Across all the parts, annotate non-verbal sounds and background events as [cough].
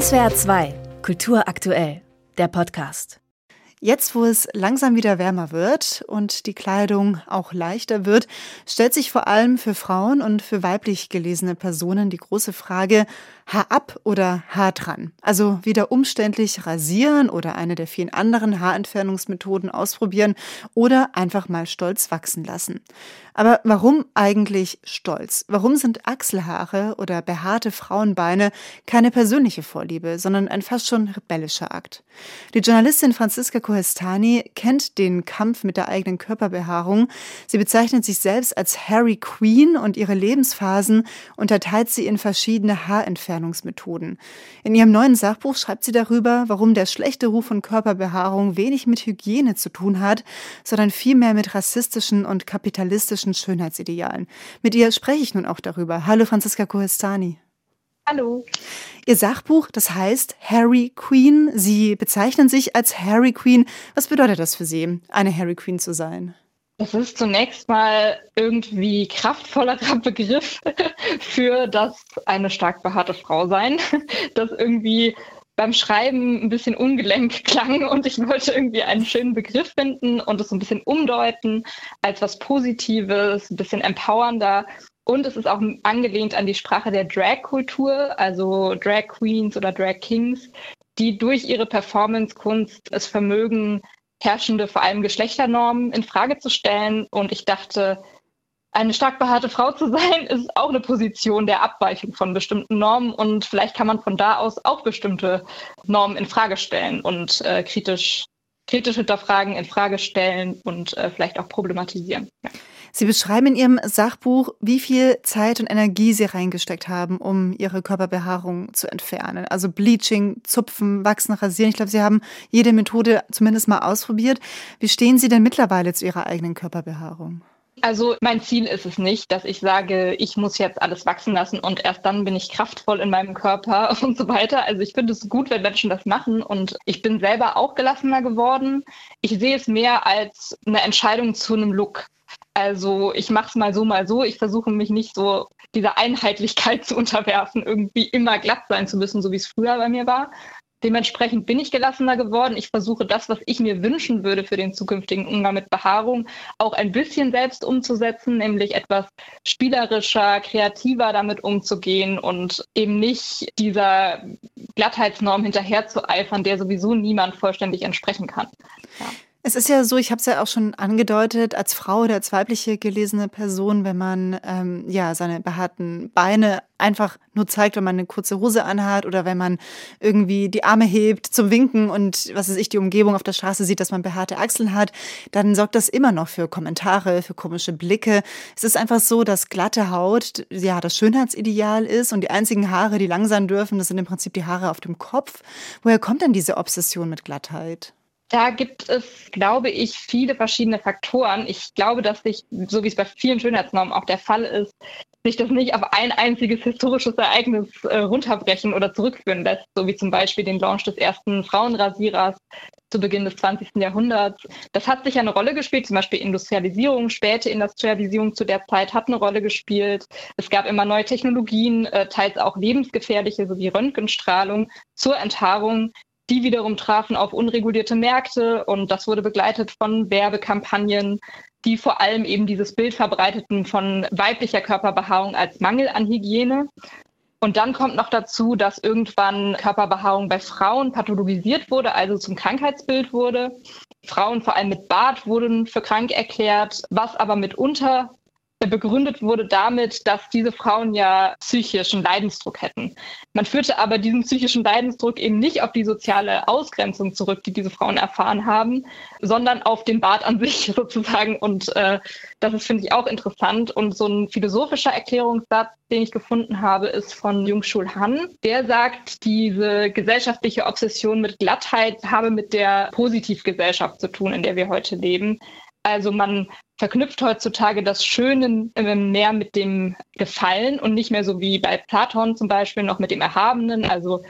SWR 2, Kultur aktuell, der Podcast. Jetzt, wo es langsam wieder wärmer wird und die Kleidung auch leichter wird, stellt sich vor allem für Frauen und für weiblich gelesene Personen die große Frage, Haar ab oder Haar dran? Also wieder umständlich rasieren oder eine der vielen anderen Haarentfernungsmethoden ausprobieren oder einfach mal stolz wachsen lassen. Aber warum eigentlich stolz? Warum sind Achselhaare oder behaarte Frauenbeine keine persönliche Vorliebe, sondern ein fast schon rebellischer Akt? Die Journalistin Franziska Kohestani kennt den Kampf mit der eigenen Körperbehaarung. Sie bezeichnet sich selbst als Harry Queen und ihre Lebensphasen unterteilt sie in verschiedene Haarentfernungsmethoden. In ihrem neuen Sachbuch schreibt sie darüber, warum der schlechte Ruf von Körperbehaarung wenig mit Hygiene zu tun hat, sondern vielmehr mit rassistischen und kapitalistischen Schönheitsidealen. Mit ihr spreche ich nun auch darüber. Hallo Franziska Kohestani. Hallo. Ihr Sachbuch, das heißt Harry Queen. Sie bezeichnen sich als Harry Queen. Was bedeutet das für Sie, eine Harry Queen zu sein? Das ist zunächst mal irgendwie kraftvollerer [laughs] Begriff für das eine stark behaarte Frau sein, [laughs] das irgendwie beim Schreiben ein bisschen ungelenk klang und ich wollte irgendwie einen schönen Begriff finden und es so ein bisschen umdeuten als was Positives, ein bisschen empowernder. Und es ist auch angelehnt an die Sprache der Drag-Kultur, also Drag Queens oder Drag Kings, die durch ihre Performance-Kunst es vermögen, herrschende, vor allem Geschlechternormen in Frage zu stellen. Und ich dachte, eine stark behaarte Frau zu [laughs] sein, ist auch eine Position der Abweichung von bestimmten Normen und vielleicht kann man von da aus auch bestimmte Normen in Frage stellen und äh, kritisch, kritisch hinterfragen, in Frage stellen und äh, vielleicht auch problematisieren. Ja. Sie beschreiben in Ihrem Sachbuch, wie viel Zeit und Energie Sie reingesteckt haben, um Ihre Körperbehaarung zu entfernen. Also Bleaching, Zupfen, Wachsen, Rasieren. Ich glaube, Sie haben jede Methode zumindest mal ausprobiert. Wie stehen Sie denn mittlerweile zu Ihrer eigenen Körperbehaarung? Also mein Ziel ist es nicht, dass ich sage, ich muss jetzt alles wachsen lassen und erst dann bin ich kraftvoll in meinem Körper [laughs] und so weiter. Also ich finde es gut, wenn Menschen das machen und ich bin selber auch gelassener geworden. Ich sehe es mehr als eine Entscheidung zu einem Look. Also ich mache es mal so, mal so. Ich versuche mich nicht so dieser Einheitlichkeit [laughs] zu unterwerfen, irgendwie immer glatt sein zu müssen, so wie es früher bei mir war, Dementsprechend bin ich gelassener geworden. Ich versuche das, was ich mir wünschen würde für den zukünftigen Umgang mit Behaarung, auch ein bisschen selbst umzusetzen, nämlich etwas spielerischer, kreativer damit umzugehen und eben nicht dieser Glattheitsnorm hinterher zu eifern, der sowieso niemand vollständig entsprechen kann. Ja. Es ist ja so, ich habe es ja auch schon angedeutet, als Frau oder als weibliche gelesene Person, wenn man ähm, ja seine behaarten Beine einfach nur zeigt, wenn man eine kurze Hose anhat oder wenn man irgendwie die Arme hebt zum Winken und was weiß ich, die Umgebung auf der Straße sieht, dass man behaarte Achseln hat, dann sorgt das immer noch für Kommentare, für komische Blicke. Es ist einfach so, dass glatte Haut ja das Schönheitsideal ist und die einzigen Haare, die lang sein dürfen, das sind im Prinzip die Haare auf dem Kopf. Woher kommt denn diese Obsession mit Glattheit? Da gibt es, glaube ich, viele verschiedene Faktoren. Ich glaube, dass sich, so wie es bei vielen Schönheitsnormen auch der Fall ist, sich das nicht auf ein einziges historisches Ereignis äh, runterbrechen oder zurückführen lässt, so wie zum Beispiel den Launch des ersten Frauenrasierers zu Beginn des 20. Jahrhunderts. Das hat sicher eine Rolle gespielt, zum Beispiel Industrialisierung, späte Industrialisierung zu der Zeit hat eine Rolle gespielt. Es gab immer neue Technologien, äh, teils auch lebensgefährliche, sowie Röntgenstrahlung zur Enthaarung, die wiederum trafen auf unregulierte Märkte und das wurde begleitet von Werbekampagnen, die vor allem eben dieses Bild verbreiteten von weiblicher Körperbehaarung als Mangel an Hygiene. Und dann kommt noch dazu, dass irgendwann Körperbehaarung bei Frauen pathologisiert wurde, also zum Krankheitsbild wurde. Frauen vor allem mit Bart wurden für krank erklärt, was aber mitunter begründet wurde damit, dass diese Frauen ja psychischen Leidensdruck hätten. Man führte aber diesen psychischen Leidensdruck eben nicht auf die soziale Ausgrenzung zurück, die diese Frauen erfahren haben, sondern auf den Bart an sich [laughs] sozusagen. Und äh, das ist, finde ich, auch interessant. Und so ein philosophischer Erklärungssatz, den ich gefunden habe, ist von Jung-Schul Han. Der sagt, diese gesellschaftliche Obsession mit Glattheit habe mit der Positivgesellschaft zu tun, in der wir heute leben. Also man verknüpft heutzutage das Schöne mehr mit dem Gefallen und nicht mehr so wie bei Platon zum Beispiel noch mit dem Erhabenen. Also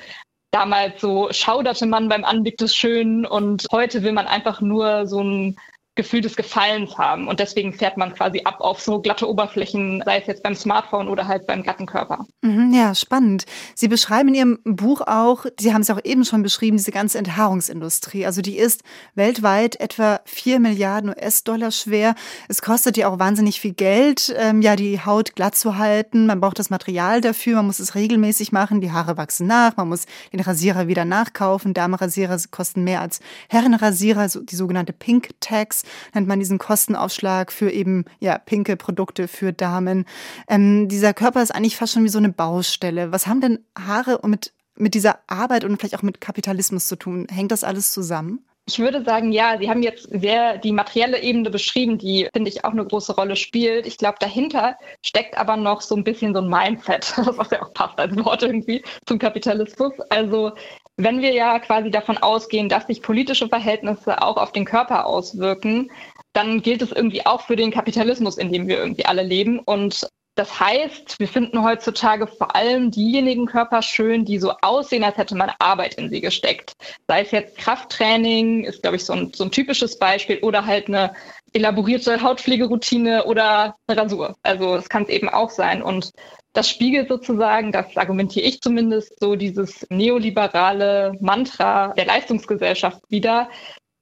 damals so schauderte man beim Anblick des Schönen und heute will man einfach nur so ein Gefühl des Gefallens haben. Und deswegen fährt man quasi ab auf so glatte Oberflächen, sei es jetzt beim Smartphone oder halt beim glatten Körper. Mhm, ja, spannend. Sie beschreiben in Ihrem Buch auch, Sie haben es auch eben schon beschrieben, diese ganze Enthaarungsindustrie. Also die ist weltweit etwa 4 Milliarden US-Dollar schwer. Es kostet ja auch wahnsinnig viel Geld, ähm, ja, die Haut glatt zu halten. Man braucht das Material dafür, man muss es regelmäßig machen, die Haare wachsen nach, man muss den Rasierer wieder nachkaufen. Damenrasierer kosten mehr als Herrenrasierer, die sogenannte Pink Tax nennt man diesen Kostenaufschlag für eben ja pinke Produkte für Damen. Ähm, dieser Körper ist eigentlich fast schon wie so eine Baustelle. Was haben denn Haare mit mit dieser Arbeit und vielleicht auch mit Kapitalismus zu tun? Hängt das alles zusammen? Ich würde sagen, ja, Sie haben jetzt sehr die materielle Ebene beschrieben, die, finde ich, auch eine große Rolle spielt. Ich glaube, dahinter steckt aber noch so ein bisschen so ein Mindset, [laughs] was ja auch passt als Wort irgendwie zum Kapitalismus. Also wenn wir ja quasi davon ausgehen, dass sich politische Verhältnisse auch auf den Körper auswirken, dann gilt es irgendwie auch für den Kapitalismus, in dem wir irgendwie alle leben. Und das heißt, wir finden heutzutage vor allem diejenigen Körper schön, die so aussehen, als hätte man Arbeit in sie gesteckt. Sei es jetzt Krafttraining, ist, glaube ich, so ein, so ein typisches Beispiel, oder halt eine elaborierte Hautpflegeroutine oder eine Rasur. Also das kann es eben auch sein. Und das spiegelt sozusagen, das argumentiere ich zumindest, so dieses neoliberale Mantra der Leistungsgesellschaft wieder.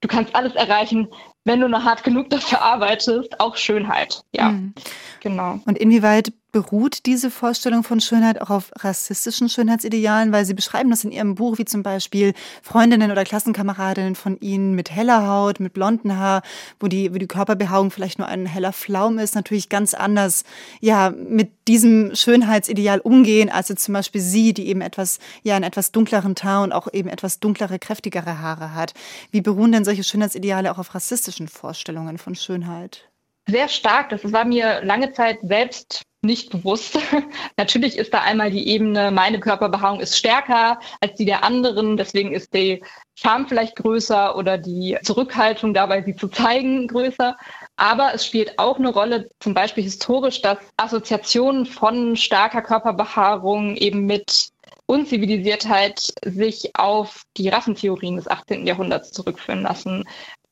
Du kannst alles erreichen, wenn du nur hart genug dafür arbeitest, auch Schönheit. Ja, mhm. genau. Und inwieweit beruht diese Vorstellung von Schönheit auch auf rassistischen Schönheitsidealen? Weil Sie beschreiben das in Ihrem Buch, wie zum Beispiel Freundinnen oder Klassenkameradinnen von Ihnen mit heller Haut, mit blonden Haar, wo die, wo die Körperbehaarung vielleicht nur ein heller Flaum ist, natürlich ganz anders, ja, mit diesem Schönheitsideal umgehen, als jetzt zum Beispiel Sie, die eben etwas, ja, einen etwas dunkleren Teint und auch eben etwas dunklere, kräftigere Haare hat. Wie beruhen denn solche Schönheitsideale auch auf rassistischen Vorstellungen von Schönheit? Sehr stark. Das war mir lange Zeit selbst nicht bewusst. [laughs] Natürlich ist da einmal die Ebene, meine Körperbehaarung ist stärker als die der anderen, deswegen ist die Scham vielleicht größer oder die Zurückhaltung dabei, sie zu zeigen, größer. Aber es spielt auch eine Rolle, zum Beispiel historisch, dass Assoziationen von starker Körperbehaarung eben mit Unzivilisiertheit sich auf die Rassentheorien des 18. Jahrhunderts zurückführen lassen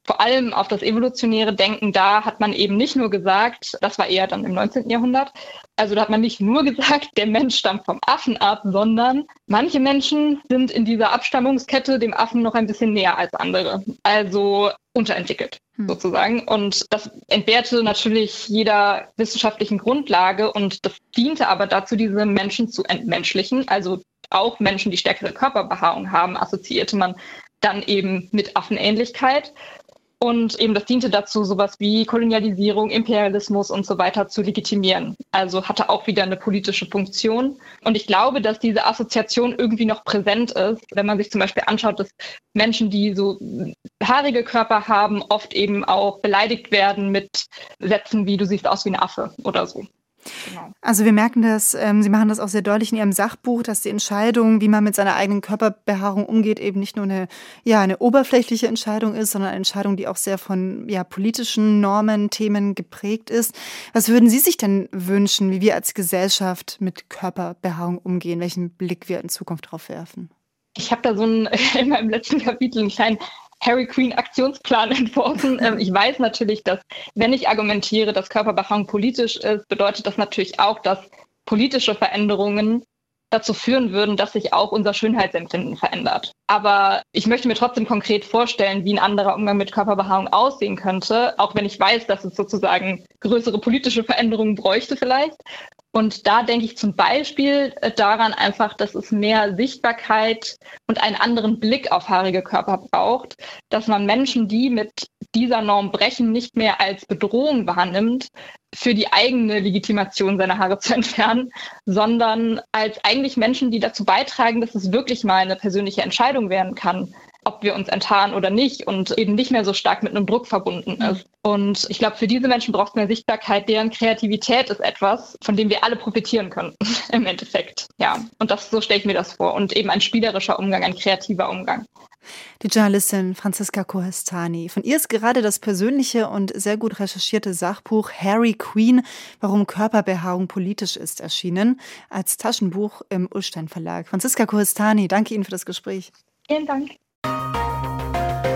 vor allem auf das evolutionäre Denken, da hat man eben nicht nur gesagt, das war eher dann im 19. Jahrhundert, also da hat man nicht nur [laughs] gesagt, der Mensch stammt vom Affen ab, sondern manche Menschen sind in dieser Abstammungskette dem Affen noch ein bisschen näher als andere. Also unterentwickelt hm. sozusagen. Und das entbehrte natürlich jeder wissenschaftlichen Grundlage und das diente aber dazu, diese Menschen zu entmenschlichen. Also auch Menschen, die stärkere Körperbehaarung haben, assoziierte man dann eben mit Affenähnlichkeit. Und eben das diente dazu, sowas wie Kolonialisierung, Imperialismus und so weiter zu legitimieren. Also hatte auch wieder eine politische Funktion. Und ich glaube, dass diese Assoziation irgendwie noch präsent ist, wenn man sich zum Beispiel anschaut, dass Menschen, die so haarige Körper haben, oft eben auch beleidigt werden mit Sätzen wie du siehst aus wie ein Affe oder so. Genau. Also wir merken das, ähm, Sie machen das auch sehr deutlich in Ihrem Sachbuch, dass die Entscheidung, wie man mit seiner eigenen Körperbehaarung umgeht, eben nicht nur eine, ja, eine oberflächliche Entscheidung ist, sondern eine Entscheidung, die auch sehr von ja, politischen Normen, Themen geprägt ist. Was würden Sie sich denn wünschen, wie wir als Gesellschaft mit Körperbehaarung umgehen, welchen Blick wir in Zukunft darauf werfen? Ich habe da so ein, [laughs] in meinem letzten Kapitel einen kleinen Harry Queen Aktionsplan [laughs] entworfen. Ähm, ich weiß natürlich, dass wenn ich argumentiere, dass Körperbehaarung politisch ist, bedeutet das natürlich auch, dass politische Veränderungen dazu führen würden, dass sich auch unser Schönheitsempfinden verändert. Aber ich möchte mir trotzdem konkret vorstellen, wie ein anderer Umgang mit Körperbehaarung aussehen könnte, auch wenn ich weiß, dass es sozusagen größere politische Veränderungen bräuchte vielleicht. Und da denke ich zum Beispiel äh, daran einfach, dass es mehr Sichtbarkeit und einen anderen Blick auf haarige Körper braucht, dass man Menschen, die mit dieser Norm brechen, nicht mehr als Bedrohung wahrnimmt, für die eigene Legitimation seiner Haare zu [laughs] entfernen, sondern als eigentlich Menschen, die dazu beitragen, dass es wirklich mal eine persönliche Entscheidung werden kann, ob wir uns enttarnen oder nicht und eben nicht mehr so stark mit einem Druck verbunden ist. Und ich glaube, für diese Menschen braucht es mehr Sichtbarkeit. Deren Kreativität ist etwas, von dem wir alle profitieren können [laughs] im Endeffekt. Ja, und das so stelle ich mir das vor. Und eben ein spielerischer Umgang, ein kreativer Umgang. Die Journalistin Franziska Kohestani. Von ihr ist gerade das persönliche und sehr gut recherchierte Sachbuch Harry Queen, warum Körperbehaarung politisch ist, erschienen, als Taschenbuch im Ullstein Verlag. Franziska Kohestani, danke Ihnen für das Gespräch. Vielen Dank.